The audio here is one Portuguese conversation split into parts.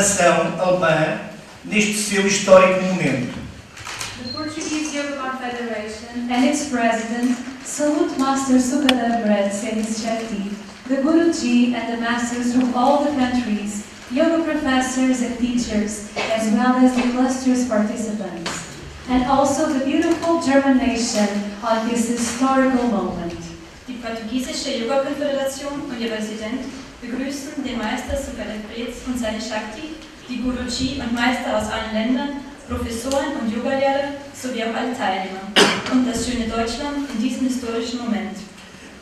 nação alemã neste seu histórico momento. The Portuguese Yoga Confederation and its president salute Master Sukadev Red Senis Shakti, the Guruji and the masters from all the countries, yoga professors and teachers, as well as the illustrious participants, and also the beautiful German nation on this historical moment. Die portugiesische Yoga-Konföderation und ihr Präsident begrüßen den Meister Sukadev Brez und seine Shakti, die Guruji und Meister aus allen Ländern, Professoren und Yogalehrer sowie auch alle Teilnehmer und das schöne Deutschland in diesem historischen Moment.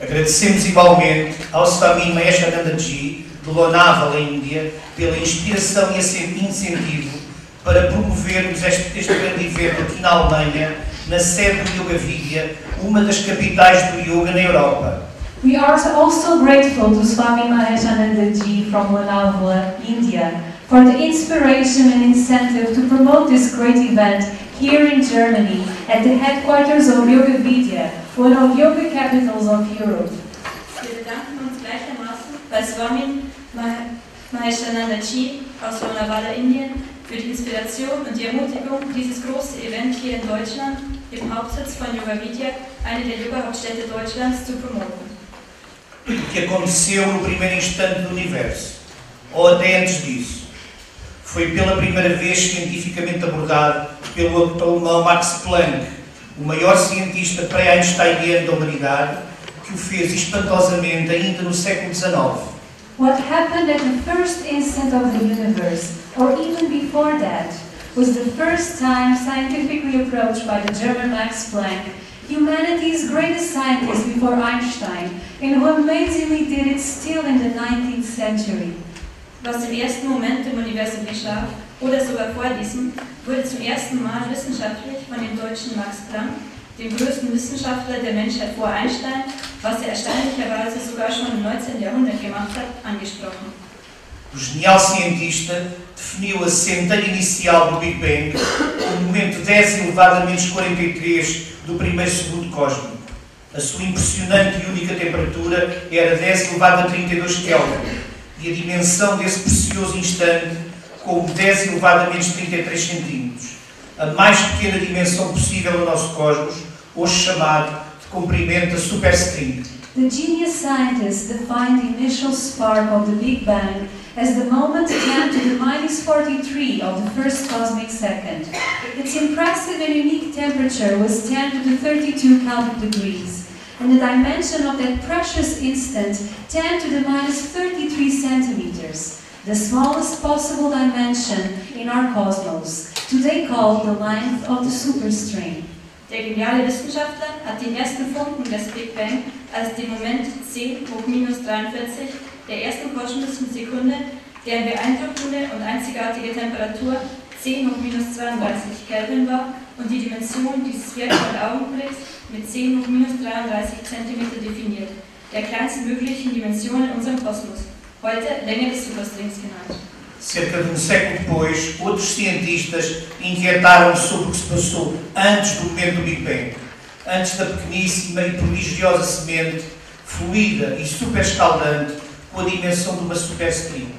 Agradecemos igualmente ao Swami Maheshanandaji de Lonavala, Índia, pela inspiração e incentivo para promovermos este, este grande evento aqui na Alemanha, na sede do Yoga Vidya, uma das capitais do yoga na Europa. We are also grateful to Swami Maheshanandaji from Lonavala, India, for the inspiration and incentive to promote this great event here in Germany at the headquarters of Yoga Vidya, one of yoga capitals of Europe. Wir bedanken uns gleichermaßen bei Swami Maheshanandaji aus Lonavala, Indien, für die Inspiration und die Ermutigung, dieses große Event hier in Deutschland, im Hauptsitz von Yoga Vidya, eine der Yoga-Hauptstädte Deutschlands, zu promoten. que aconteceu no primeiro instante do universo, ou até antes disso. Foi pela primeira vez cientificamente abordado pelo alemão Max Planck, o maior cientista pré-einsteiniano da humanidade, que o fez espantosamente ainda no século XIX. What happened at the first instant of the universe, or even before that, was the first time scientifically approached by the German Max Planck, humanity's greatest scientist before Einstein, and who amazingly did it still in the 19th century. Was im ersten Moment im Universum geschah, oder sogar vor diesem, wurde zum ersten Mal wissenschaftlich von dem deutschen Max Planck, dem größten Wissenschaftler der Menschheit vor Einstein, was er erstaunlicherweise sogar schon im 19. Jahrhundert gemacht hat, angesprochen. O genial cientista definiu a centelha inicial do Big Bang como momento 10 elevado a menos 43 do primeiro segundo cósmico. A sua impressionante e única temperatura era 10 elevado a 32 Kelvin e a dimensão desse precioso instante como 10 elevado a menos 33 centímetros, a mais pequena dimensão possível do nosso cosmos, hoje chamado de comprimento da superstring. The genius scientists defined the initial spark of the Big Bang as the moment 10 to the minus 43 of the first cosmic second. Its impressive and unique temperature was 10 to the 32 Kelvin degrees, and the dimension of that precious instant 10 to the minus 33 centimeters, the smallest possible dimension in our cosmos, today called the length of the superstring. Der geniale Wissenschaftler hat den ersten Funken des Big Bang als den Moment 10 hoch minus 43 der ersten kosmischen Sekunde, deren beeindruckende und einzigartige Temperatur 10 hoch minus 32 Kelvin war und die Dimension dieses wertvollen Augenblicks mit 10 hoch minus 33 cm definiert, der kleinsten möglichen Dimension in unserem Kosmos, heute Länge des Superstrings genannt. Cerca de um século depois, outros cientistas inquietaram-se sobre o que se passou antes do momento do Big Bang, antes da pequeníssima e prodigiosa semente, fluida e super escaldante, com a dimensão de uma superstring.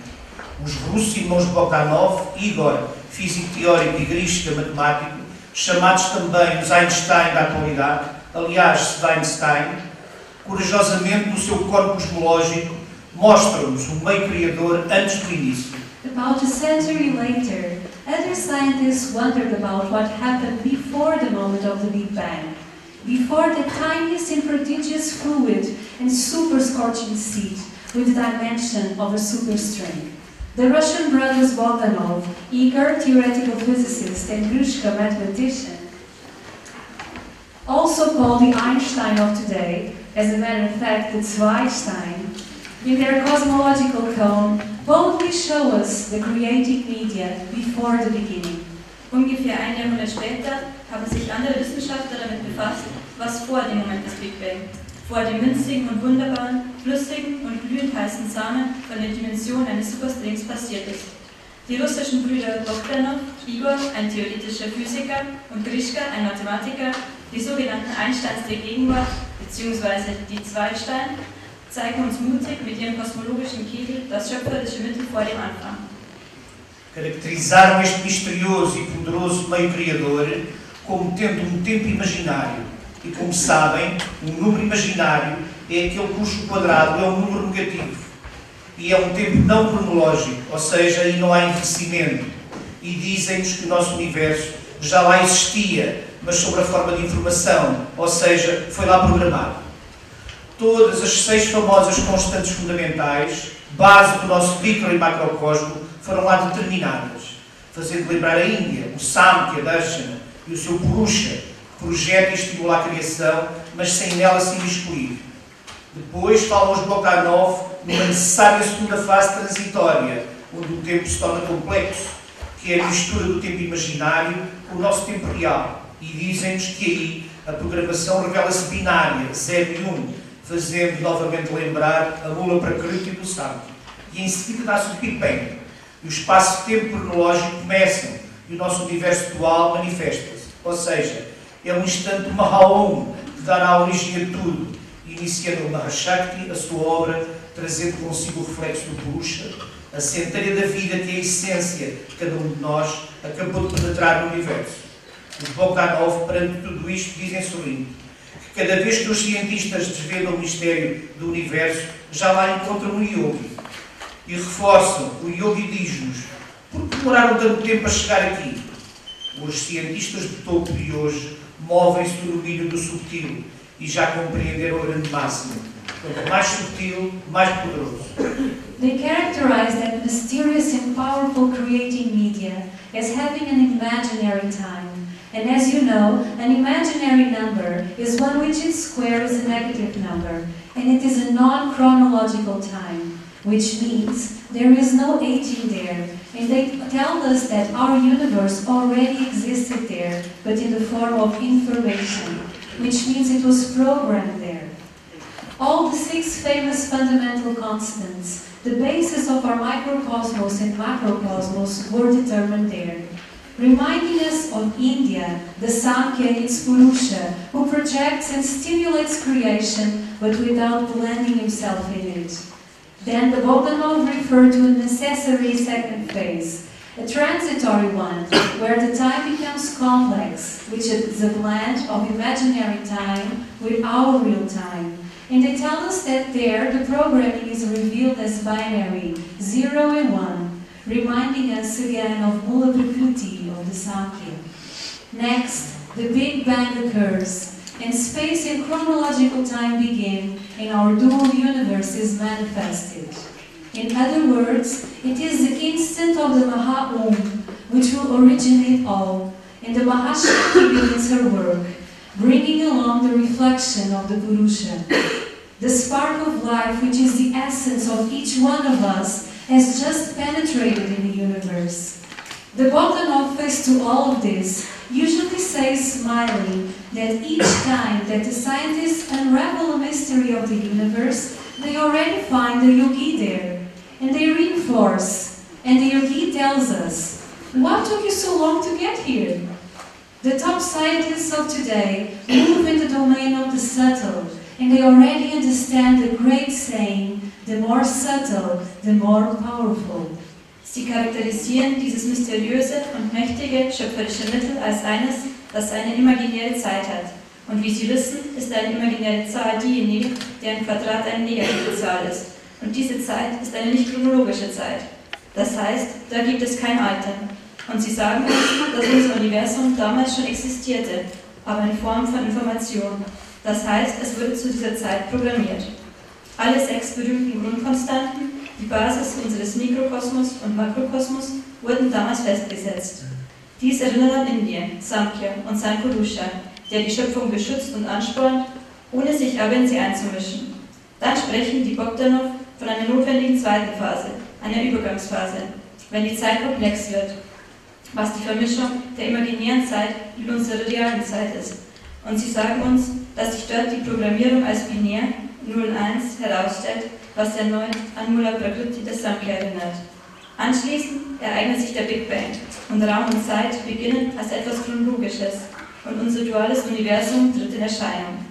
Os russos irmãos Bogdanov, Igor, físico teórico e Grishka, matemático, chamados também os Einstein da atualidade, aliás, Einstein, corajosamente no seu corpo cosmológico, mostram-nos o meio criador antes do início. About a century later, other scientists wondered about what happened before the moment of the Big Bang, before the tiniest and prodigious fluid and super scorching seed with the dimension of a superstring. The Russian brothers Bogdanov, eager theoretical physicist and Grushka mathematician, also called the Einstein of today, as a matter of fact, the Zweistein, in their cosmological cone, boldly show us the created media before the beginning. Ungefähr ein Jahrhundert später haben sich andere Wissenschaftler damit befasst, was vor dem Moment des Big Bang, vor dem winzigen und wunderbaren, flüssigen und glühend heißen Samen von der Dimension eines Superstrings passiert ist. Die russischen Brüder Bogdanov, Igor, ein theoretischer Physiker, und Grishka, ein Mathematiker, die sogenannten Einsteins der Gegenwart bzw. die Zweistein, zeigen uns mutig mit ihrem kosmologischen Kegel das schöpferische Mittel vor dem Anfang. Caracterizaram este misterioso e poderoso meio criador como tendo um tempo imaginário. E como sabem, um número imaginário é aquele cujo quadrado é um número negativo. E é um tempo não cronológico, ou seja, aí não há envelhecimento. E dizem-nos que o nosso universo já lá existia, mas sob a forma de informação, ou seja, foi lá programado. Todas as seis famosas constantes fundamentais, base do nosso micro e macrocosmo, foram lá determinadas, fazendo lembrar a Índia, o Samkhya, Darshana e o seu Purusha, projeta e estimula a criação, mas sem nela se imiscuir. Depois falam os Bokhanov numa necessária segunda fase transitória, onde o tempo se torna complexo, que é a mistura do tempo imaginário com o nosso tempo real. E dizem-nos que aí a programação revela-se binária, 0 e 1, fazendo novamente lembrar a mula prakriti do santo. E em seguida dá-se o Big. E o espaço-tempo cronológico começam e o nosso universo dual manifesta-se. Ou seja, é um instante Mahaom que dará origem a tudo, iniciando o Mahashakti, a sua obra, trazendo consigo o reflexo do Purusha, a centelha da vida que é a essência de cada um de nós, acabou de penetrar no universo. Os Bogdanov, perante tudo isto, dizem sorrindo que cada vez que os cientistas desvendam o mistério do universo, já lá encontram um yogi. E reforçam, o yogi diz-nos, por que demoraram tanto tempo a chegar aqui? Os cientistas de topo de hoje movem-se no domínio do subtil e já compreenderam grande. Quanto mais subtil, mais poderoso. They characterize that mysterious and powerful creating media as having an imaginary time. And as you know, an imaginary number is one which its square is a negative number, and it is a non-chronological time, which means there is no aging there, and they tell us that our universe already existed there, but in the form of information, which means it was programmed there. All the six famous fundamental constants, the basis of our microcosmos and macrocosmos, were determined there reminding us of India, the Sankhya in its Purusha, who projects and stimulates creation but without blending himself in it. Then the Bogdanov referred to a necessary second phase, a transitory one, where the time becomes complex, which is a blend of imaginary time with our real time. And they tell us that there the programming is revealed as binary, zero and one, reminding us again of Mula Prakriti of the Sankhya. Next, the Big Bang occurs, and space and chronological time begin, and our dual universe is manifested. In other words, it is the instant of the Maha-Om which will originate all, and the Mahashakti begins her work, bringing along the reflection of the Purusha. The spark of life, which is the essence of each one of us, has just penetrated in the universe. The Bogdanov face to all of this usually says smiling that each time that the scientists unravel a mystery of the universe, they already find the yogi there. And they reinforce. And the yogi tells us, what took you so long to get here? The top scientists of today move in the domain of the subtle, and they already understand the great saying, the more subtle, the more powerful. Sie charakterisieren dieses mysteriöse und mächtige schöpferische Mittel als eines, das eine imaginäre Zeit hat. Und wie Sie wissen, ist eine imaginäre Zahl diejenige, deren Quadrat eine negative Zahl ist. Und diese Zeit ist eine nicht chronologische Zeit. Das heißt, da gibt es kein Alter. Und Sie sagen uns, dass unser Universum damals schon existierte, aber in Form von Information. Das heißt, es wurde zu dieser Zeit programmiert. Alle sechs berühmten Grundkonstanten, die Basis unseres Mikrokosmos und Makrokosmos, wurden damals festgesetzt. Dies erinnert an Indien, Samkhya und sein Purusha, der die Schöpfung beschützt und anspornt, ohne sich aber in sie einzumischen. Dann sprechen die Bogdanov von einer notwendigen zweiten Phase, einer Übergangsphase, wenn die Zeit komplex wird, was die Vermischung der imaginären Zeit mit unserer realen Zeit ist. Und sie sagen uns, dass sich dort die Programmierung als binär 01 herausstellt, was erneut an Mula Prakriti des Samkhya erinnert. Anschließend ereignet sich der Big Bang und Raum und Zeit beginnen als etwas Chronologisches und unser duales Universum tritt in Erscheinung.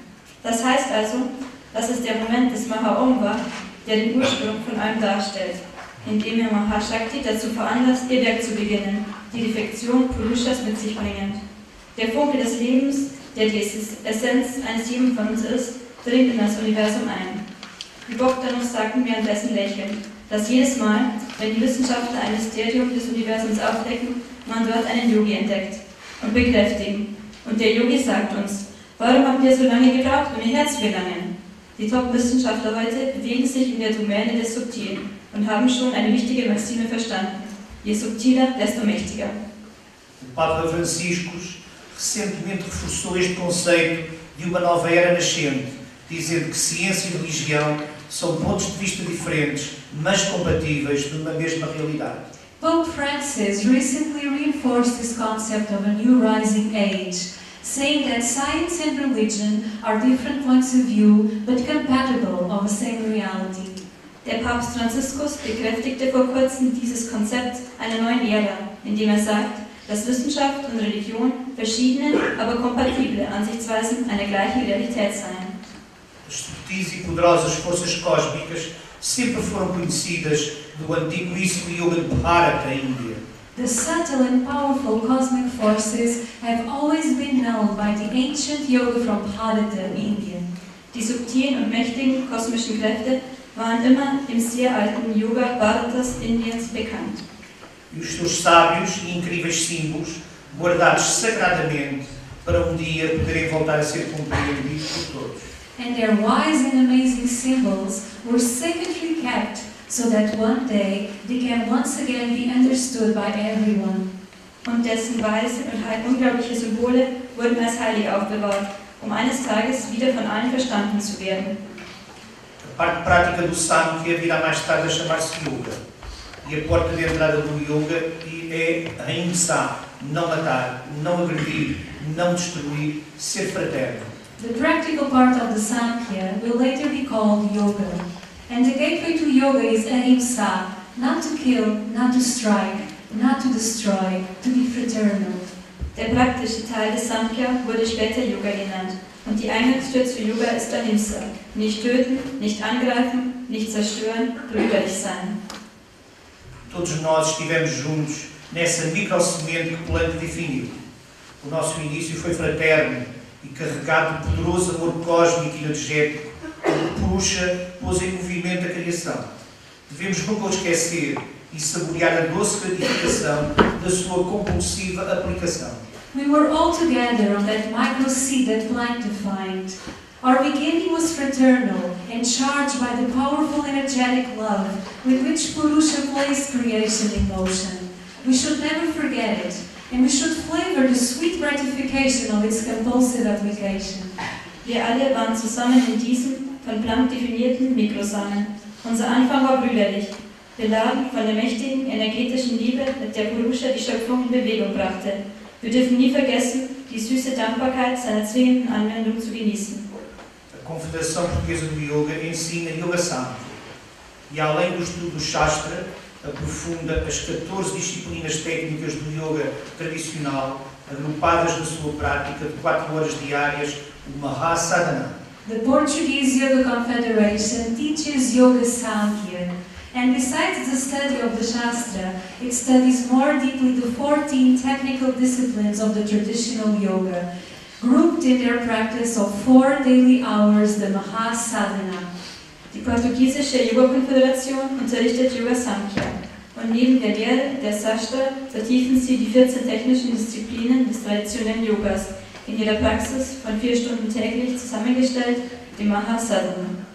Das heißt also, dass es der Moment des Maha-Om war, der den Ursprung von allem darstellt, indem er Mahashakti dazu veranlasst, ihr Werk zu beginnen, die Defektion Purushas mit sich bringend. Der Funke des Lebens, der die Essenz eines jeden von uns ist, dringt in das Universum ein. Die Bogdanos sagten währenddessen lächelnd, dass jedes Mal, wenn die Wissenschaftler ein Mysterium des Universums aufdecken, man dort einen Yogi entdeckt und bekräftigen. Und der Yogi sagt uns, warum habt ihr so lange gebraucht, um ihr Herz zu gelangen? Die Top-Wissenschaftler heute bewegen sich in der Domäne des Subtilen und haben schon eine wichtige Maxime verstanden. Je subtiler, desto mächtiger. O Papa Francisco recentemente reforçou este conceito de uma nova era nascente, dizendo que ciência e religião são pontos de vista diferentes, mas compatíveis numa mesma realidade. Pope Francis recently reinforced this concept of a new rising age, saying that science and religion are different points of view but compatible of a same reality. Der Papst Franziskus bekräftigte vor kurzem dieses Konzept einer neuen Ära, indem er sagt, dass Wissenschaft und Religion verschiedene, aber kompatible Ansichtsweisen einer gleichen Realität seien. Subtis e poderosas forças cósmicas sempre foram conhecidas do antiquíssimo Yoga de Bharata, Índia. The subtle and powerful cosmic forces have always been known by the ancient yoga from Bharata, India. Die subtilen und mächtigen kosmischen Kräfte waren immer im sehr alten Yoga Bharatas Indiens bekannt. E os seus sábios e incríveis símbolos, guardados sagradamente para um dia poderem voltar a ser compreendidos por todos. And their wise and amazing symbols were sacredly kept so that one day they can once again be understood by everyone. Und dessen weise und unglaubliche Symbole wurden als heilig aufbewahrt, um eines Tages wieder von allen verstanden zu werden. A parte prática do Samkhya virá mais tarde a chamar-se Yoga. E a porta de entrada do Yoga é a Ahimsa, não matar, não agredir, não destruir, ser fraterno. The practical part of the Samkhya will later be called yoga. And the gateway to yoga is ahimsa, not to kill, not to strike, not to destroy, to be fraternal. Der praktische Teil des Samkhya wurde später Yoga genannt. Und die Eingangstür zu Yoga ist Ahimsa. Nicht töten, nicht angreifen, nicht zerstören, brüderlich sein. Todos nós estivemos juntos nessa microsemente que o plano definiu. O nosso início foi fraterno e carregado de poderoso amor cósmico e energético que puxa, pôs em movimento a criação. Devemos nunca esquecer e saborear a doce gratificação da sua compulsiva aplicação. We were all together on that micro seed that Planck defined. Our beginning was fraternal and charged by the powerful energetic love with which Purusha placed creation in motion. We should never forget it, and we should flavor the sweet gratification of its compulsive application. Wir alle waren zusammen in diesem von Planck definierten Mikrosamen. Unser Anfang war brüderlich, beladen von der mächtigen energetischen Liebe, mit der Purusha die Schöpfung in Bewegung brachte. Wir dürfen nie vergessen, die süße Dankbarkeit seiner zwingenden Anwendung zu genießen. A Confederação Portuguesa do Yoga ensina Yoga Samkhya e, além do estudo do Shastra, aprofunda as 14 disciplinas técnicas do yoga tradicional, agrupadas na sua prática de 4 horas diárias, o Mahasadhana. The Portuguese Yoga Confederation teaches Yoga Samkhya, and besides the study of the Shastra, it studies more deeply the 14 technical disciplines of the traditional yoga, grouped in their practice of four daily hours, the Mahasadhana. Die portugiesische Yoga-Konföderation unterrichtet Yoga Samkhya. Und neben der Lehre der Sashtra vertiefen sie die 14 technischen Disziplinen des traditionellen Yogas in ihrer Praxis von vier Stunden täglich zusammengestellt, dem Mahasadhana.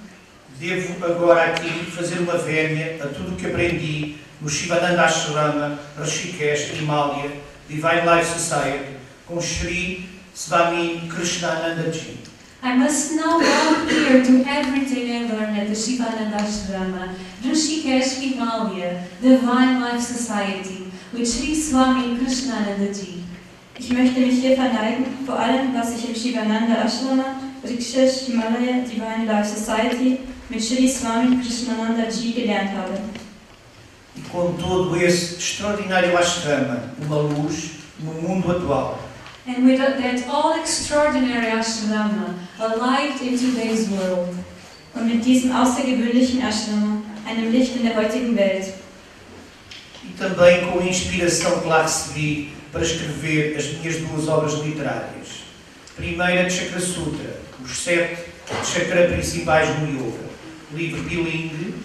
Devo agora aqui fazer uma vénia a tudo que aprendi no Shivananda Ashrama, Rishikesh, Himalaya, Divine Life Society, com Sri Swami Krishnananda Ji. I must now go here to everything I learned at the Shivananda Ashrama, Rishikesh Himalaya, Divine Life Society, with Sri Swami Krishnananda Ji. Ich möchte mich hier verneigen vor allem, was ich im Shivananda Ashrama, Rikshas Himalaya Divine Life Society mit Sri Swami Krishnananda Ji gelernt habe. E com todo esse extraordinário ashrama, uma luz no mundo atual. And with that all extraordinary ashrama, a light in today's world. Und mit diesem außergewöhnlichen Ashrama, einem Licht in der heutigen Welt. E também com a inspiração que lá recebi para escrever as minhas duas obras literárias. Primeira, Chakra Sutra, os sete chakra principais no yoga. Livro bilingue,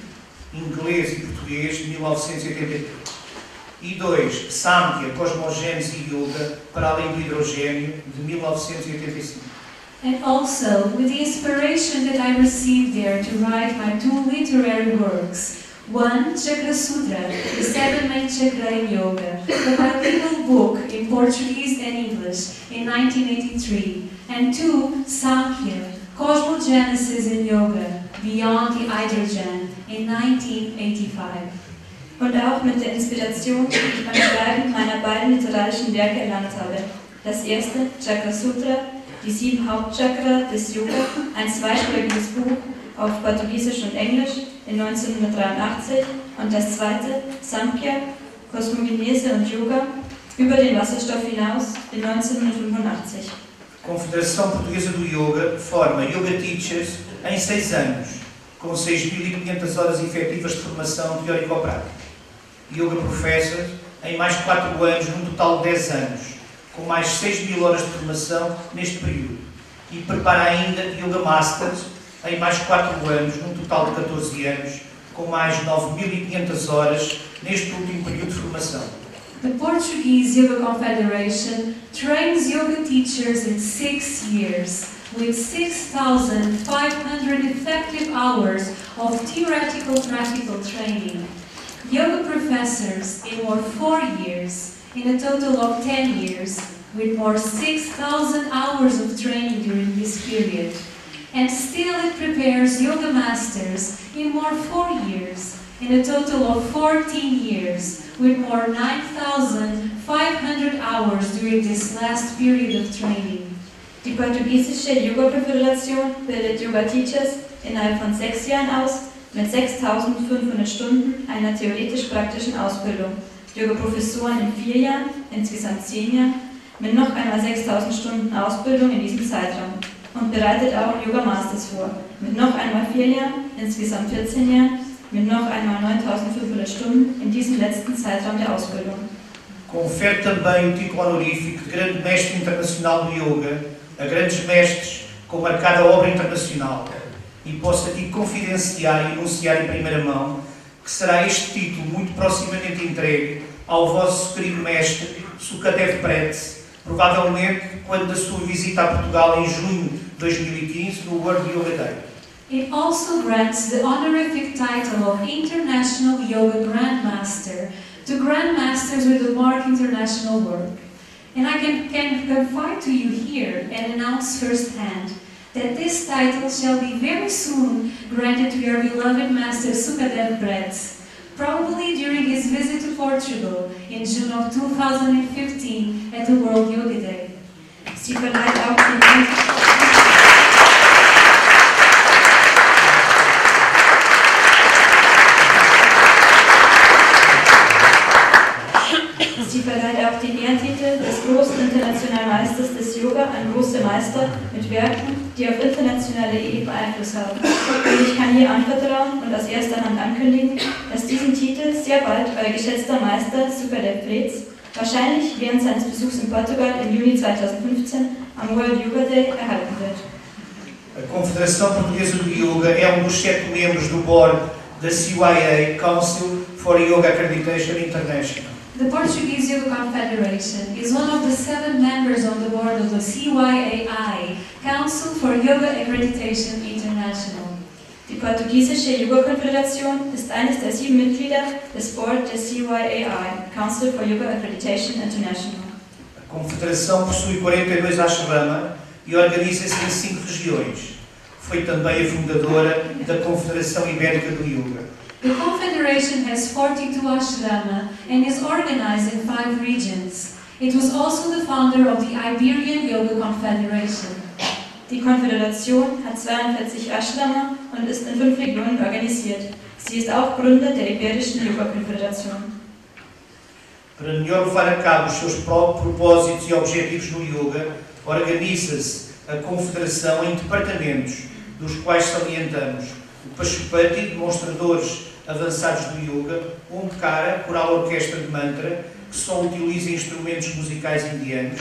inglês e português, de 1983. E Cosmogênese e Yoga, para além do hidrogênio, de 1985. And also with the inspiration that I received there to write my two literary works. One, Chakra Sutra, the seven main chakra in yoga, a bilingual book in Portuguese and English in 1983. And two, Samkhya, Cosmogenesis in Yoga, Beyond the Hydrogen in 1985. Und auch mit der Inspiration, die ich beim Schreiben meiner beiden literarischen Werke erlangt habe. Das erste, Chakra Sutra, die sieben Hauptchakra des Yoga, ein zweisprachiges Buch auf Portugiesisch und Englisch in 1983 und das zweite, Samkhya, Kosmogenese und Yoga, über den Wasserstoff hinaus in 1985. A Confederação Portuguesa do Yoga forma Yoga Teachers em seis anos, com 6.500 horas efetivas de formação teórico-prática. Yoga Professors em mais 4 anos, num total de 10 anos, com mais 6 mil horas de formação neste período. E prepara ainda Yoga Masters em mais 4 anos, num total de 14 anos, com mais 9.500 horas neste último período de formação. The Portuguese Yoga Confederation trains yoga teachers in six years with 6,500 effective hours of theoretical practical training. Yoga professors in more four years, in a total of 10 years, with more 6,000 hours of training during this period. And still it prepares yoga masters in more four years, in a total of 14 years, with more 9,500 hours during this last period of training. Die portugiesische Yoga-Föderation bildet Yoga-Teachers innerhalb von sechs Jahren aus mit 6500 Stunden einer theoretisch-praktischen Ausbildung. Yoga-Professoren in vier Jahren, insgesamt zehn Jahren, mit noch einmal 6000 Stunden Ausbildung in diesem Zeitraum. Und bereitet auch Yoga-Masters vor, mit noch einmal vier Jahren, insgesamt 14 Jahren, mit noch einmal 9500 Stunden in diesem letzten Zeitraum der Ausbildung. Confere também o título honorífico de Grande Mestre Internacional do Yoga a grandes mestres com marcada obra internacional. E posso aqui confidenciar e anunciar em primeira mão que será este título muito proximamente entregue ao vosso querido mestre Sukadev Pretz, provavelmente quando da sua visita a Portugal em junho de 2015 no World Yoga Day. It also grants the honorific title of International Yoga Grandmaster to Grandmasters with a mark international work. And I can, can confide to you here and announce firsthand that this title shall be very soon granted to your beloved master Sukadev Bretz, probably during his visit to Portugal in June of 2015 at the World Yoga Day. Sie verleiht auch die Ehrentitel des großen internationalen Meisters des Yoga an große Meister mit Werken, die auf internationaler Ebene Einfluss haben. Und ich kann hier anvertrauen und aus erster Hand ankündigen, dass diesen Titel sehr bald euer geschätzter Meister Sukadev Pretz wahrscheinlich während seines Besuchs in Portugal im Juni 2015 am World Yoga Day erhalten wird. A Confederação Portuguesa do Yoga é um dos sete membros do board da CYA Council for Yoga Accreditation International. The Portuguese Yoga Confederation is one of the seven members on the board of the CYAI, Council for Yoga Accreditation International. Die portugiesische Yoga-Konföderation ist eines der sieben Mitglieder des Board der CYAI, Council for Yoga Accreditation International. A Confederação possui 42 ashrama e organiza-se em cinco regiões. Foi também a fundadora da Confederação Ibérica do Yoga. The Confederation has 42 ashrama and is organized in five regions. It was also the founder of the Iberian Yoga Confederation. Die Konföderation hat 42 Ashrama und ist in fünf Regionen organisiert. Sie ist auch Gründer der Iberischen Yoga-Konföderation. Para melhor levar a cabo os seus pró- propósitos e objetivos no yoga, organiza-se a Confederação em departamentos, dos quais salientamos o Pashupati, demonstradores avançados do yoga, Omkara, coral orquestra de mantra, que só utiliza instrumentos musicais indianos,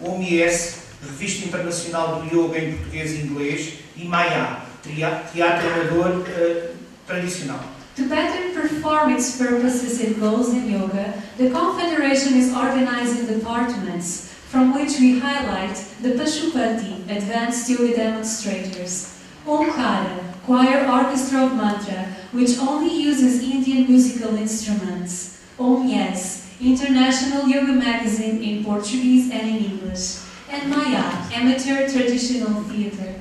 OMS, Revista Internacional do Yoga em português e inglês, e Maya, teatro amador eh, tradicional. To better perform its purposes and goals in yoga, the Confederation is organizing departments, from which we highlight the Pashupati, Advanced Yoga Demonstrators, Omkara, Choir Orchestra of Mantra, which only uses Indian musical instruments, Om Yes, International Yoga Magazine in Portuguese and in English, and Maya, Amateur Traditional Theatre.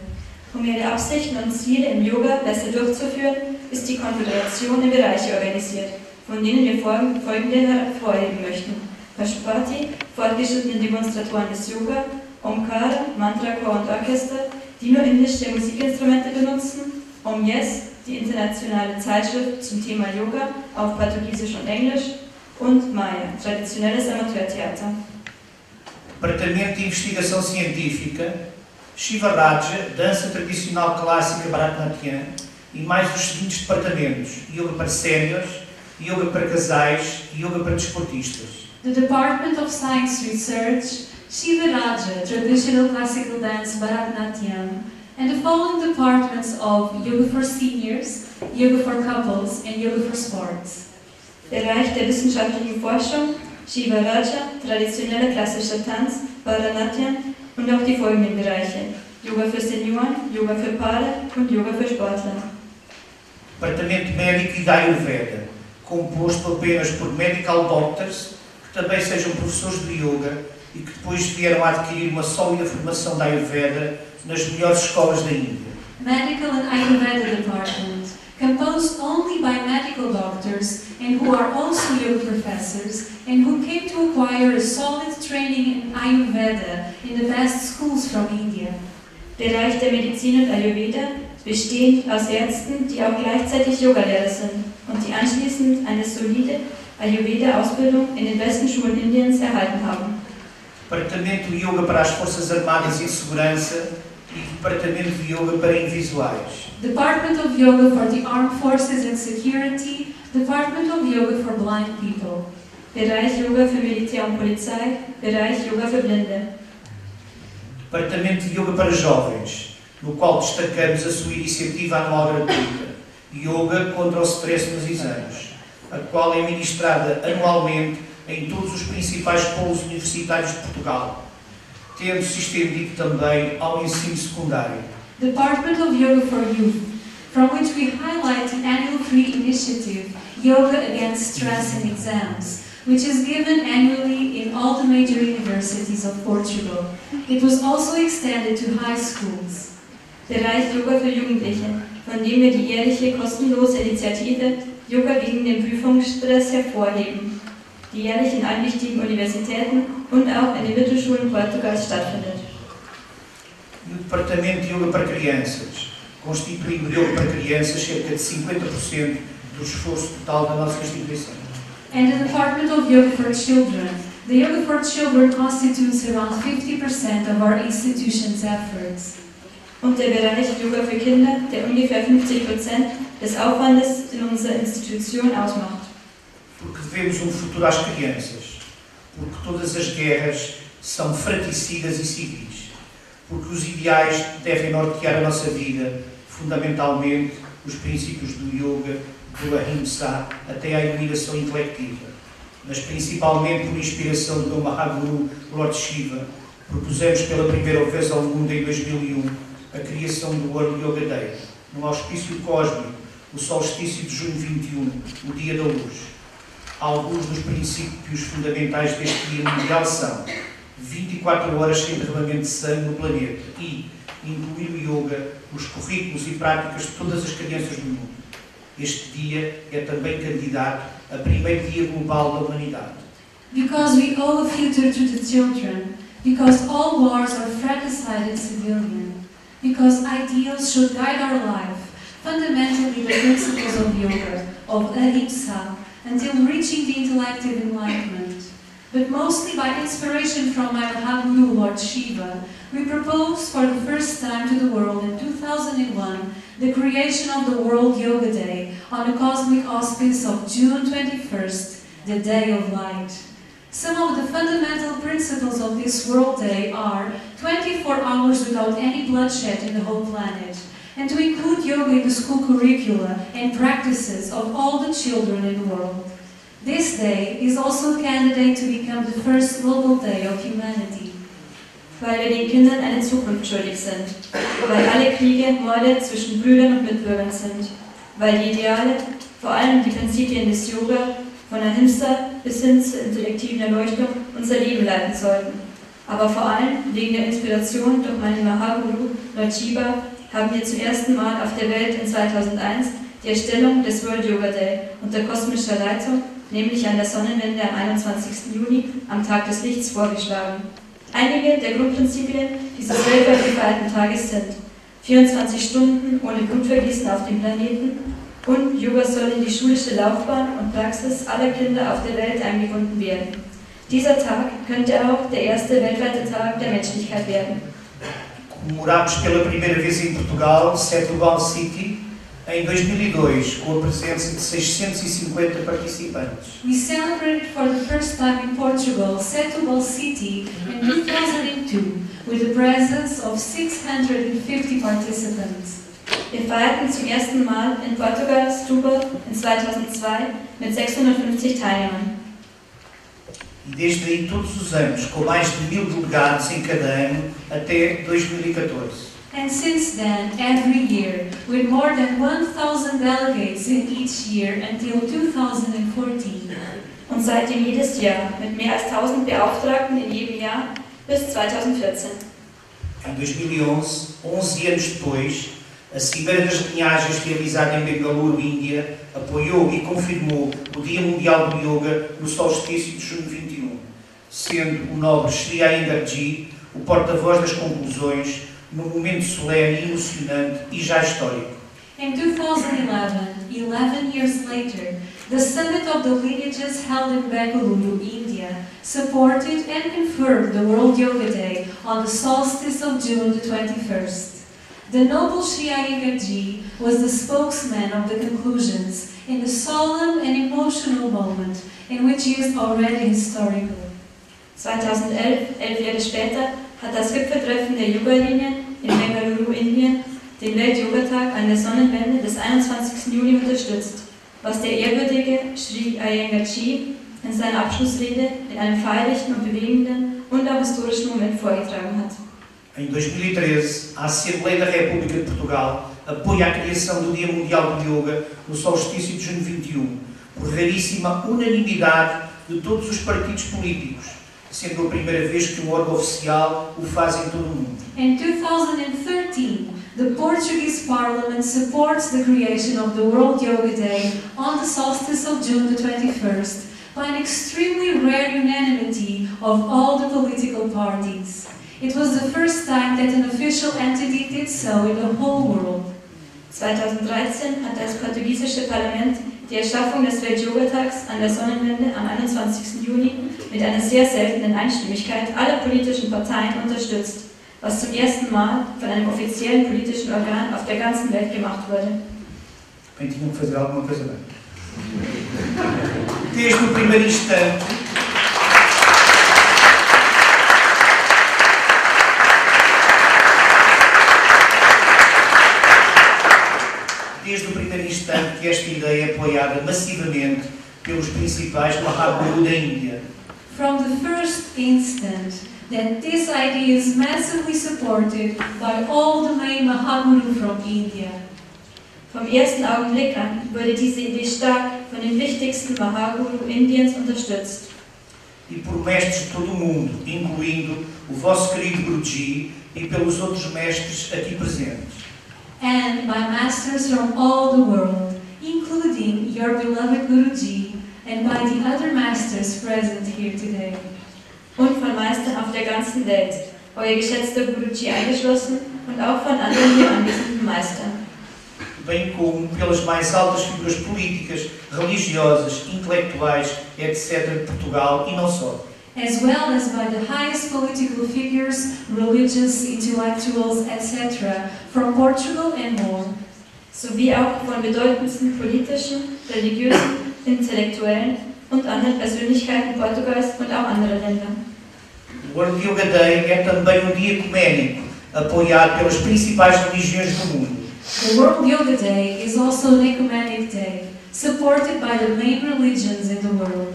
Um ihre Absichten und Ziele im Yoga besser durchzuführen, ist die Konföderation in Bereiche organisiert, von denen wir folgen- folgende hervorheben möchten. Pashupati, fortgeschrittene Demonstratoren des Yoga, Omkara, Mantra, Chor und Orchester, die nur indische Musikinstrumente benutzen, Om Yes, die internationale Zeitschrift zum Thema Yoga auf Portugiesisch und Englisch und Maya, traditionelles Amateurtheater. Departamento de Investigação Científica, Shiva Raja, Dança Tradicional Clássica Bharatanatyam e mais os seguintes departamentos: Yoga para séniores, Yoga para casais e Yoga para desportistas. The Department of Science Research, Shivaraja, Traditional Classical Dance Bharatanatyam, and the following departments of Yoga for Seniors, Yoga for Couples, and Yoga for Sports. Bereich der wissenschaftlichen Forschung, Shiva Raja, traditioneller klassischer Tanz, Bharatanatyam und auch die folgenden Bereiche: Yoga für Senioren, Yoga für Paare und Yoga für Sportler. Departamento Médico e da Ayurveda, composto apenas por medical doctors, que também sejam professores de yoga e que depois vieram a adquirir uma sólida formação da Ayurveda nas melhores escolas da Índia. Medical and Ayurveda Department, composed only by medical doctors and who are also yoga professors and who came to acquire a solid training in Ayurveda in the best schools from India. Bereich der Medizin und Ayurveda, bestehend aus Ärzten, die auch gleichzeitig Yogalehrer sind und die anschließend eine solide Ayurveda-Ausbildung in den besten Schulen Indiens erhalten haben. Departamento de Yoga para as Forças Armadas e Segurança e Departamento de Yoga para Invisuais. Department of Yoga for the Armed Forces and Security, Department of Yoga for Blind People. Bereich Yoga für Militär und Polizei, Bereich Yoga für Blinde. Departamento de Yoga para Jovens, no qual destacamos a sua iniciativa anual gratuita, Yoga contra o Stress nos Exames, a qual é ministrada anualmente em todos os principais polos universitários de Portugal, tendo-se estendido também ao ensino secundário. Department of Yoga for Youth, from which we highlight an annual free initiative, Yoga Against Stress in Exams, which is given annually in all the major universities of Portugal. It was also extended to high schools. Bereich Yoga für Jugendliche, von dem wir die jährliche kostenlose Initiative Yoga gegen den Prüfungsstress hervorheben, die jährlich in allen wichtigen Universitäten und auch in den Mittelschulen Portugals stattfindet. E o Departamento de Yoga para Crianças, constituindo Yoga para Crianças cerca de 50% do esforço total da nossa instituição. And the Department of Yoga for Children. The Yoga for Children constitutes around 50% of our institution's efforts. Und der Bereich Yoga für Kinder, der ungefähr 50 Prozent des Aufwandes in unserer Institution ausmacht. Porque devemos um futuro às crianças. Porque todas as guerras são fraticidas e civis. Porque os ideais devem nortear a nossa vida, fundamentalmente os princípios do yoga, do ahimsa, até à iluminação intelectiva. Mas principalmente por inspiração do Mahaguru, Lord Shiva, propusemos pela primeira vez ao mundo em 2001 a criação do World Yoga Day, num auspício cósmico, o solstício de junho 21, o Dia da Luz. Alguns dos princípios fundamentais deste dia mundial são 24 horas sem derramamento de sangue no planeta e incluir o yoga nos currículos e práticas de todas as crianças do mundo. Este dia é também candidato a primeiro dia global da humanidade. Because we owe a future to the children, because all wars are fratricide and civilian, Because ideals should guide our life, fundamentally the principles of yoga, of ahimsa, until reaching the intellective enlightenment. But mostly by inspiration from my Mahaguru Lord Shiva, we propose for the first time to the world in 2001 the creation of the World Yoga Day on the cosmic auspice of June 21st, the Day of Light. Some of the fundamental principles of this World Day are 24 hours without any bloodshed in the whole planet, and to include yoga in the school curricula and practices of all the children in the world. This day is also a candidate to become the first global day of humanity. weil wir den Kindern eine Zukunft schuldig sind, weil alle Kriege Morde zwischen Brüdern und Mitbürgern sind, weil die Ideale, vor allem die Prinzipien des Yoga, von Ahimsa bis hin zur intellektiven Erleuchtung unser Leben leiten sollten. Aber vor allem wegen der Inspiration durch meinen Mahaguru Shiva haben wir zum ersten Mal auf der Welt in 2001 die Erstellung des World Yoga Day unter kosmischer Leitung, nämlich an der Sonnenwende am 21. Juni, am Tag des Lichts, vorgeschlagen. Einige der Grundprinzipien dieses weltweit gefeierten Tages sind 24 Stunden ohne Blutvergießen auf dem Planeten und Yoga soll in die schulische Laufbahn und Praxis aller Kinder auf der Welt eingebunden werden. Dieser Tag könnte auch der erste weltweite Tag der Menschlichkeit werden. Comemorámos pela primeira vez em Portugal, Setúbal City, em 2002, com a presença de 650 participantes. We celebrated for the first time in Portugal, Setúbal City, in 2002, with the presence of 650 participants. Wir feierten zum ersten Mal in Portugal Setúbal in 2002 mit 650 Teilnehmern. E desde aí, todos os anos, com mais de mil delegados em cada ano, até 2014. And since then, every year, with more than 1,000 delegates in each year until 2014. Und seitdem jedes Jahr mit mehr als 1000 Beauftragten in jedem Jahr bis 2014. Em 2011, 11 anos depois, a Cimeira das Linhagens, realizada em Bengaluru, Índia, apoiou e confirmou o Dia Mundial do Yoga no solstício de junho 21, sendo o nobre Sri Iyengarji o porta-voz das conclusões num momento solene emocionante e já histórico. In 2011, 11 years later, the summit of the lineages held in Bengaluru, India, supported and confirmed the World Yoga Day on the solstice of June the 21st. The noble Sri Iyengarji was the spokesman of the conclusions in the solemn and emotional moment in which he is already historical. 2011, elf Jahre später, hat das Gipfeltreffen der Yoga-Linien in Bengaluru, Indien, den Welt-Yoga-Tag an der Sonnenwende des 21. Juli unterstützt, was der ehrwürdige Sri Iyengarji in seiner Abschlussrede in einem feierlichen und bewegenden und auch historischen Moment vorgetragen hat. Em 2013, a Assembleia da República de Portugal apoia a criação do Dia Mundial do Yoga no solstício de junho 21, por raríssima unanimidade de todos os partidos políticos, sendo a primeira vez que um órgão oficial o faz em todo o mundo. In 2013, the Portuguese Parliament supports the creation of the World Yoga Day on the solstice of June the 21st by an extremely rare unanimity of all the political parties. It was the first time that an official entity did so in the whole world. 2013 hat das portugiesische Parlament die Erschaffung des Welt-Yoga-Tags an der Sonnenwende am 21. Juni mit einer sehr seltenen Einstimmigkeit aller politischen Parteien unterstützt, was zum ersten Mal von einem offiziellen politischen Organ auf der ganzen Welt gemacht wurde. Que fazer alguma coisa bem. Desde o primeiro instante, desde o primeiro que esta ideia é apoiada massivamente pelos principais Mahaburu da Índia. From the first instant that this idea is massively supported by all the main Mahamuru from India. Vom ersten Augenblick an wurde diese Idee stark von den wichtigsten Mahaguru Indiens unterstützt. E por mestres de todo o mundo, incluindo o vosso querido Guruji e pelos outros mestres aqui presentes. and by masters from all the world, including your beloved Guruji and by the other masters present here today. Und von Meistern auf der ganzen Welt, euer geschätzter Guruji eingeschlossen und auch von anderen hier anwesenden Meistern. bem como pelas mais altas figuras políticas, religiosas, intelectuais, etc. de Portugal e não só. as well as by the highest political figures, religious, intellectuals, etc., from Portugal and more. Sowie auch von bedeutendsten politischen, religiösen, intellektuellen und anderen Persönlichkeiten Portugals und auch anderer Länder. O World Yoga Day é também um dia ecuménico, apoiado pelas principais religiões do mundo. The World Yoga Day is also an ecumenic day, supported by the main religions in the world.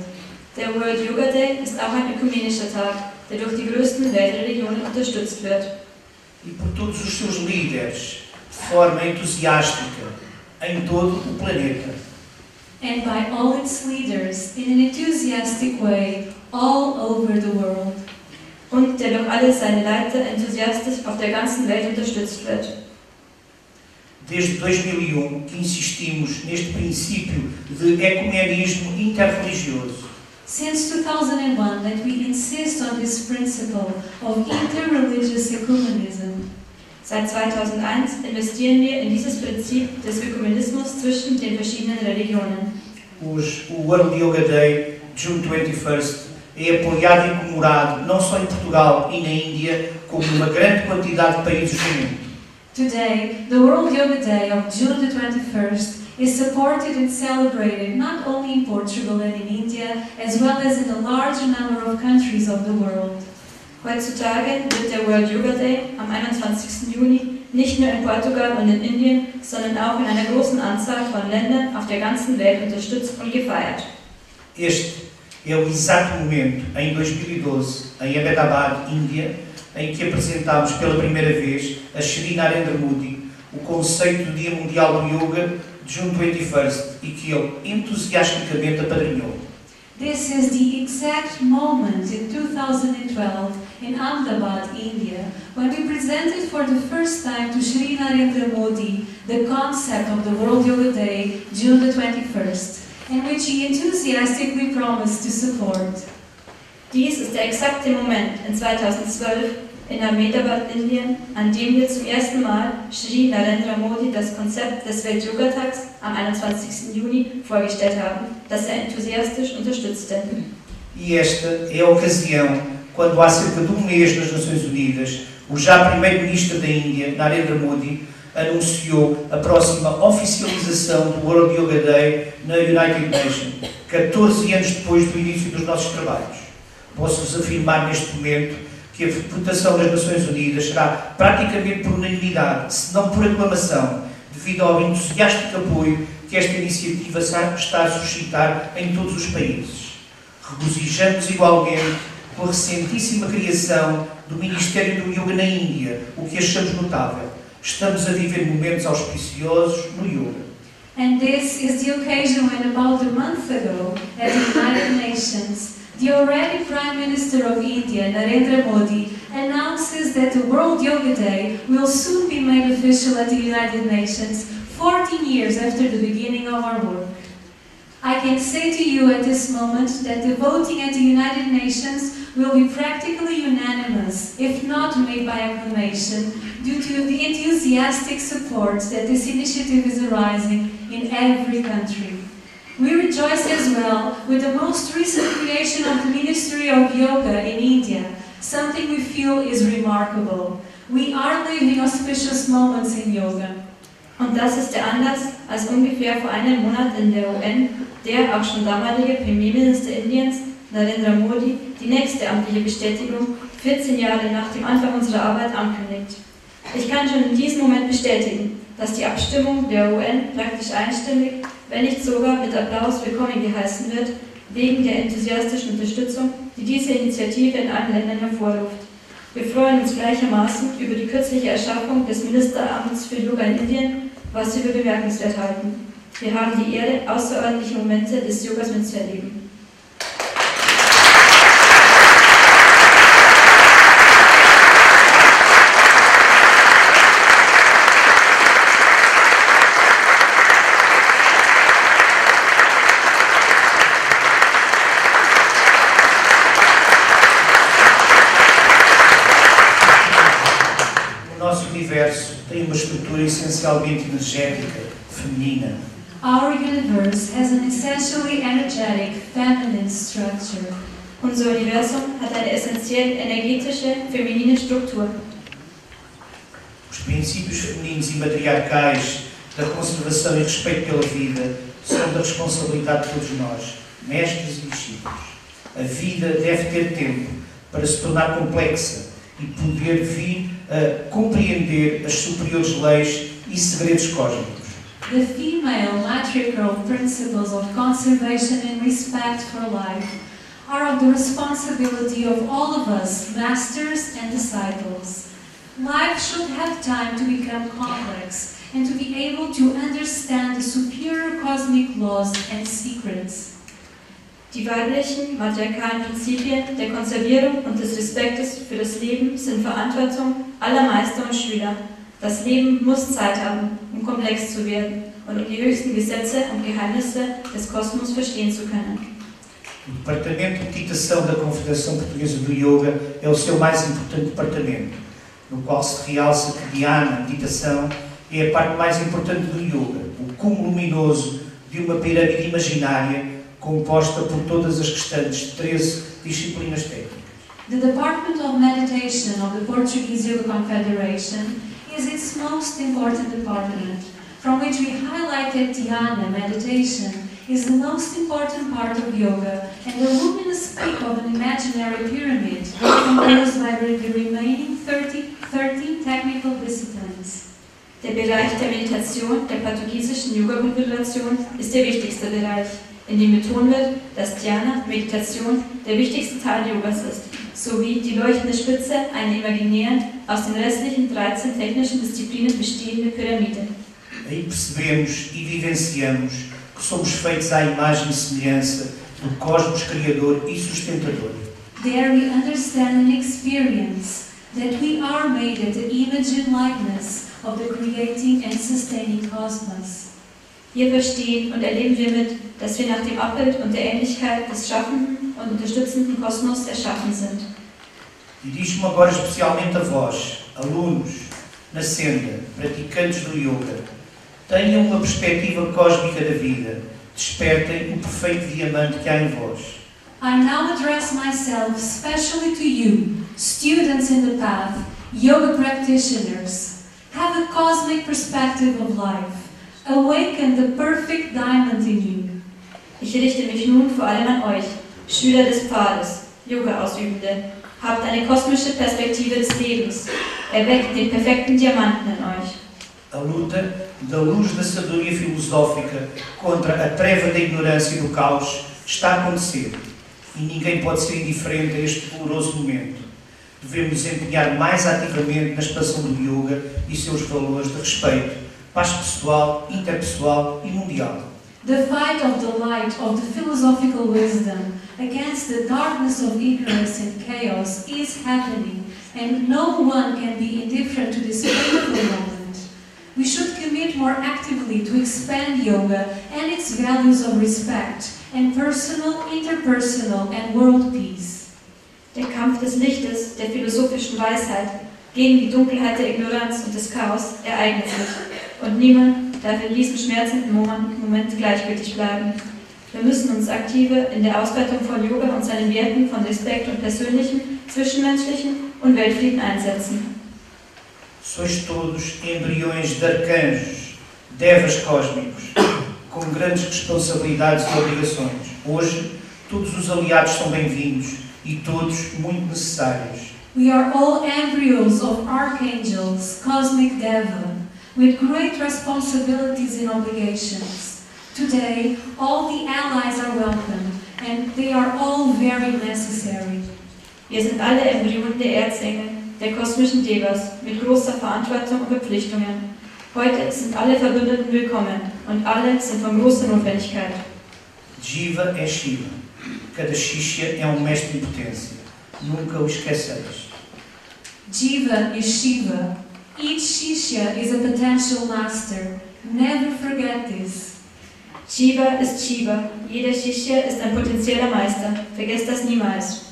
Der World Yoga Day ist auch ein ökumenischer Tag, der durch die größten Weltreligionen unterstützt wird. E por todos os seus líderes, de forma entusiástica, em todo o planeta. And by all its leaders, in an enthusiastic way, all over the world. Und der durch alle seine Leiter enthusiastisch auf der ganzen Welt unterstützt wird. Desde 2001 que insistimos neste princípio de ecumenismo interreligioso. Since 2001 that we insist on this principle of interreligious ecumenism. Seit 2001 investieren wir in dieses Prinzip des Ökumenismus zwischen den verschiedenen Religionen. Hoje, o Yoga Day, June 21st, é apoiado e comemorado não só em Portugal e na Índia, como numa grande quantidade de países do mundo. Today, the World Yoga Day of June the 21st is supported and celebrated not only in Portugal and in India, as well as in a large number of countries of the world. Heutzutage wird der World Yoga Day am 21. Juni nicht nur in Portugal und in Indien, sondern auch in einer großen Anzahl von Ländern auf der ganzen Welt unterstützt und gefeiert. Este é o exato momento, em 2012, em Ahmedabad, Índia, em que apresentámos pela primeira vez a Shri Narendra Modi o conceito do Dia Mundial do Yoga de June 21st e que ele entusiasticamente apadrinhou. This is the exact moment in 2012 in Ahmedabad, India, when we presented for the first time to Sri Narendra Modi the concept of the World Yoga Day, June the 21st, and which he enthusiastically promised to support. Dies ist der exakte Moment in 2012 in Ahmedabad, Indien, an dem wir zum ersten Mal Sri Narendra Modi das Konzept des Welt-Yoga-Tags am 21. Juni vorgestellt haben, das er enthusiastisch unterstützte. E esta é a ocasião quando, há cerca de um mês nas Nações Unidas, o já Primeiro-Ministro da Índia, Narendra Modi, anunciou a próxima oficialização do World Yoga Day na United Nations, 14 anos depois do início dos nossos trabalhos. Posso-vos afirmar neste momento que a votação das Nações Unidas será praticamente por unanimidade, se não por aclamação, devido ao entusiástico apoio que esta iniciativa está a suscitar em todos os países. Regozijamos igualmente com a recentíssima criação do Ministério do Yoga na Índia, o que achamos notável. Estamos a viver momentos auspiciosos no yoga. And this is the occasion when, about a month ago, at the United Nations, the already Prime Minister of India, Narendra Modi, announces that the World Yoga Day will soon be made official at the United Nations, 14 years after the beginning of our work. I can say to you at this moment that the voting at the United Nations will be practically unanimous, if not made by acclamation, due to the enthusiastic support that this initiative is arising in every country. We rejoice as well with the most recent creation of the Ministry of Yoga in India, something we feel is remarkable. We are living auspicious moments in yoga. Und das ist der Anlass, als ungefähr vor einem Monat in der UN der auch schon damalige Premierminister Indiens, Narendra Modi, die nächste amtliche Bestätigung 14 Jahre nach dem Anfang unserer Arbeit ankündigt. Ich kann schon in diesem Moment bestätigen, dass die Abstimmung der UN praktisch einstimmig, wenn nicht sogar mit Applaus willkommen geheißen wird, wegen der enthusiastischen Unterstützung, die diese Initiative in allen Ländern hervorruft. Wir freuen uns gleichermaßen über die kürzliche Erschaffung des Ministeramts für Yoga in Indien, was wir für bemerkenswert halten. Wir haben die Ehre, außerordentliche Momente des Yogas mitzuerleben. Uma estrutura essencialmente energética, feminina. Our universe has an essentially energetic feminine structure. Unser Universum hat eine essentiell energetische, feminine Struktur. Os princípios femininos e matriarcais da conservação e respeito pela vida são da responsabilidade de todos nós, mestres e discípulos. A vida deve ter tempo para se tornar complexa e poder vir a compreender as superiores leis e segredos cósmicos. The female matriarchal principles of conservation and respect for life are of the responsibility of all of us, masters and disciples. Life should have time to become complex and to be able to understand the superior cosmic laws and secrets. Die weiblichen matriarchalen Prinzipien der Konservierung und des Respektes für das Leben sind Verantwortung aller Meister und Schüler. Das Leben muss Zeit haben, um komplex zu werden und um die höchsten Gesetze und Geheimnisse des Kosmos verstehen zu können. O Departamento de Meditação da Confederação Portuguesa do Yoga é o seu mais importante departamento, no qual se realça que Dhyana, meditação, é a parte mais importante do yoga, o cúmulo luminoso de uma pirâmide imaginária composta por todas as restantes 13 disciplinas técnicas. The Department of Meditation of the Portuguese Yoga Confederation is its most important department, from which we highlighted dhyana meditation is the most important part of yoga and the luminous peak of an imaginary pyramid composed by the remaining 30, 13 technical disciplines. Der Bereich der Meditation der portugiesischen Yoga-Konföderation ist der wichtigste Bereich, in dem betont wird, dass Dhyana, Meditation, der wichtigste Teil Yogas ist, sowie die leuchtende Spitze einer imaginären, aus den restlichen 13 technischen Disziplinen bestehende Pyramide. Aí percebemos e vivenciamos que somos feitos à imagem e semelhança do cosmos criador e sustentador. There we understand and experience that we are made at the image and likeness of the creating and sustaining cosmos. Hier verstehen und erleben wir mit, dass wir nach dem Abbild und der Ähnlichkeit des schaffenden und unterstützenden Kosmos erschaffen sind. E diz-me agora especialmente a vós, alunos, na senda, praticantes do yoga, tenham uma perspectiva cósmica da vida, despertem o perfeito diamante que há em vós. I now address myself especially to you, students in the path, yoga practitioners. Have a cosmic perspective of life. Awaken the perfect diamond in you. Ich richte mich nun vor allem an euch, Schüler des Pfades, Yoga-Ausübende. Habt eine kosmische Perspektive des Lebens. Erweckt den perfekten Diamanten in euch. A luta da luz da sabedoria filosófica contra a treva da ignorância e do caos está a acontecer. E ninguém pode ser indiferente a este doloroso momento. Devemos empenhar mais ativamente na expansão do yoga e seus valores de respeito, paz pessoal, interpessoal e mundial. The fight of the light of the philosophical wisdom against the darkness of ignorance and chaos is happening, and no one can be indifferent to this painful moment. We should commit more actively to expand yoga and its values of respect and personal, interpersonal, and world peace. Der Kampf des Lichtes, der philosophischen Weisheit, gegen die Dunkelheit der Ignoranz und des Chaos ereignet sich. Und niemand darf in diesem schmerzenden Moment, Moment gleichgültig bleiben. Wir müssen uns aktive in der Ausbreitung von Yoga und seinen Werten von Respekt und persönlichen, zwischenmenschlichen und Weltfrieden einsetzen. Sois todos embriões de arcanjos, devas cósmicos, com grandes responsabilidades e obrigações. Hoje, todos os aliados são bem-vindos e todos muito necessários. We are all embryos of archangels, cosmic deva, with great responsibilities and obligations. Today, all the allies are welcomed, and they are all very necessary. Wir sind alle Embryonen der Erzengel, der kosmischen Devas, mit großer Verantwortung und Verpflichtungen. Heute sind alle Verbündeten willkommen und alle sind von großer Notwendigkeit. Jiva é Shiva. Cada Shishya é um mestre em potência. Nunca o esqueceis. Jiva is Shiva. Each Shishya is a potential master. Never forget this. Shiva ist Shiva, jeder Shishya ist ein potenzieller Meister. Vergesst das niemals.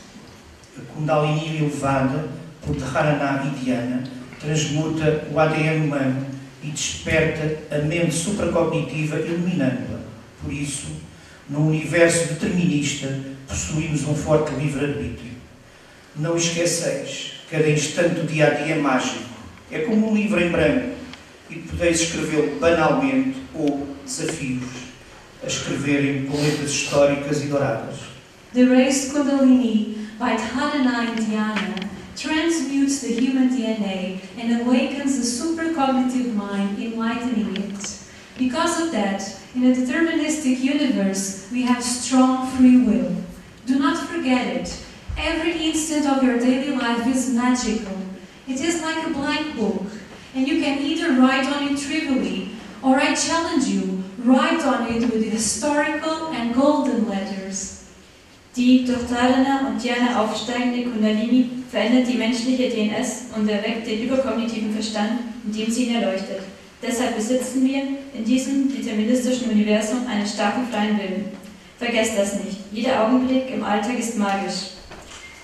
A Kundalini elevada por Dharana Dhyana transmuta o ADN humano e desperta a mente supracognitiva iluminando-a. Por isso, no universo determinista, possuímos um forte livre-arbítrio. Não esqueceis, cada instante do dia a dia é mágico. É como um livro em branco e podeis escrevê-lo banalmente ou desafios a escreverem com letras históricas e douradas. The raised Kundalini by Dhanana and Dhyana transmutes the human DNA and awakens the supercognitive mind, enlightening it. Because of that, in a deterministic universe, we have strong free will. Do not forget it. Every instant of your daily life is magical. It is like a blank book, and you can either write on it trivially, or I challenge you, write on it with historical and golden letters. Die durch Dharana und Dhyana aufsteigende Kundalini verändert die menschliche DNS und erweckt den überkognitiven Verstand, indem sie ihn erleuchtet. Deshalb besitzen wir in diesem deterministischen Universum einen starken freien Willen. Vergesst das nicht. Jeder Augenblick im Alltag ist magisch.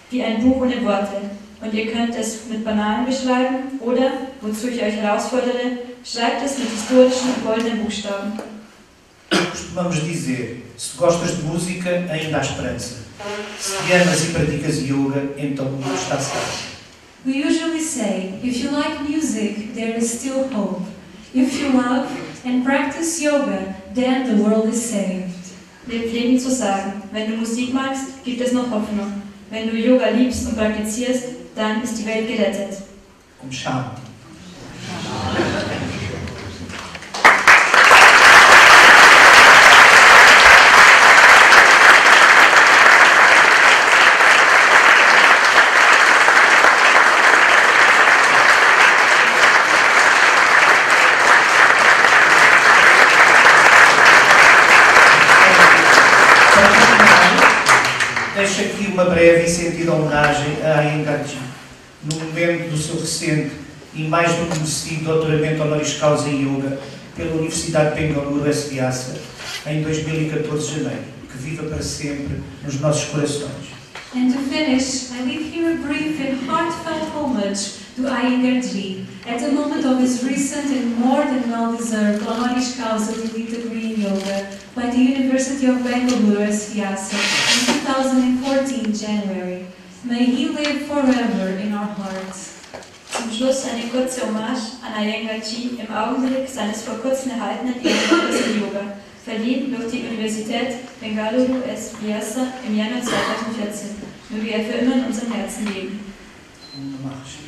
Wie ein Buch ohne Worte. Und ihr könnt es mit Bananen beschreiben oder, wozu ich euch herausfordere, schreibt es mit historischen goldenen Buchstaben. Costumamos dizer: se gostas de música, ainda há esperança. Se amas e praticas yoga, então o mundo está certo. We usually say, if you like music, there is still hope. If you love and practice yoga, then the world is saved. Wir pflegen zu sagen, wenn du Musik magst, gibt es noch Hoffnung. Wenn du Yoga liebst und praktizierst, dann ist die Welt gerettet. Um Shanti. Deixo aqui uma breve e sentida homenagem a Ayengarji, no momento do seu recente e mais do merecido doutoramento honoris causa em Yoga pela Universidade de Bengaluru, S. Vyasa, em 2014 de janeiro, que viva para sempre nos nossos corações. And to finish, I leave here a brief and heartfelt homage to Iyengar at a moment of his recent and more than well-deserved honoris causa elite degree in yoga by the University of Bangalore SVIASA in 2014 January. May he live forever in our hearts. Zum Schluss eine kurze Hommage an Iyengar Chi im Augenblick seines vor kurzem erhaltenen Ehrendoktorats in Yoga, verliehen durch die Universität Bengaluru S. Vyasa im Januar 2014. Möge er für immer in unserem Herzen leben. Maharishi.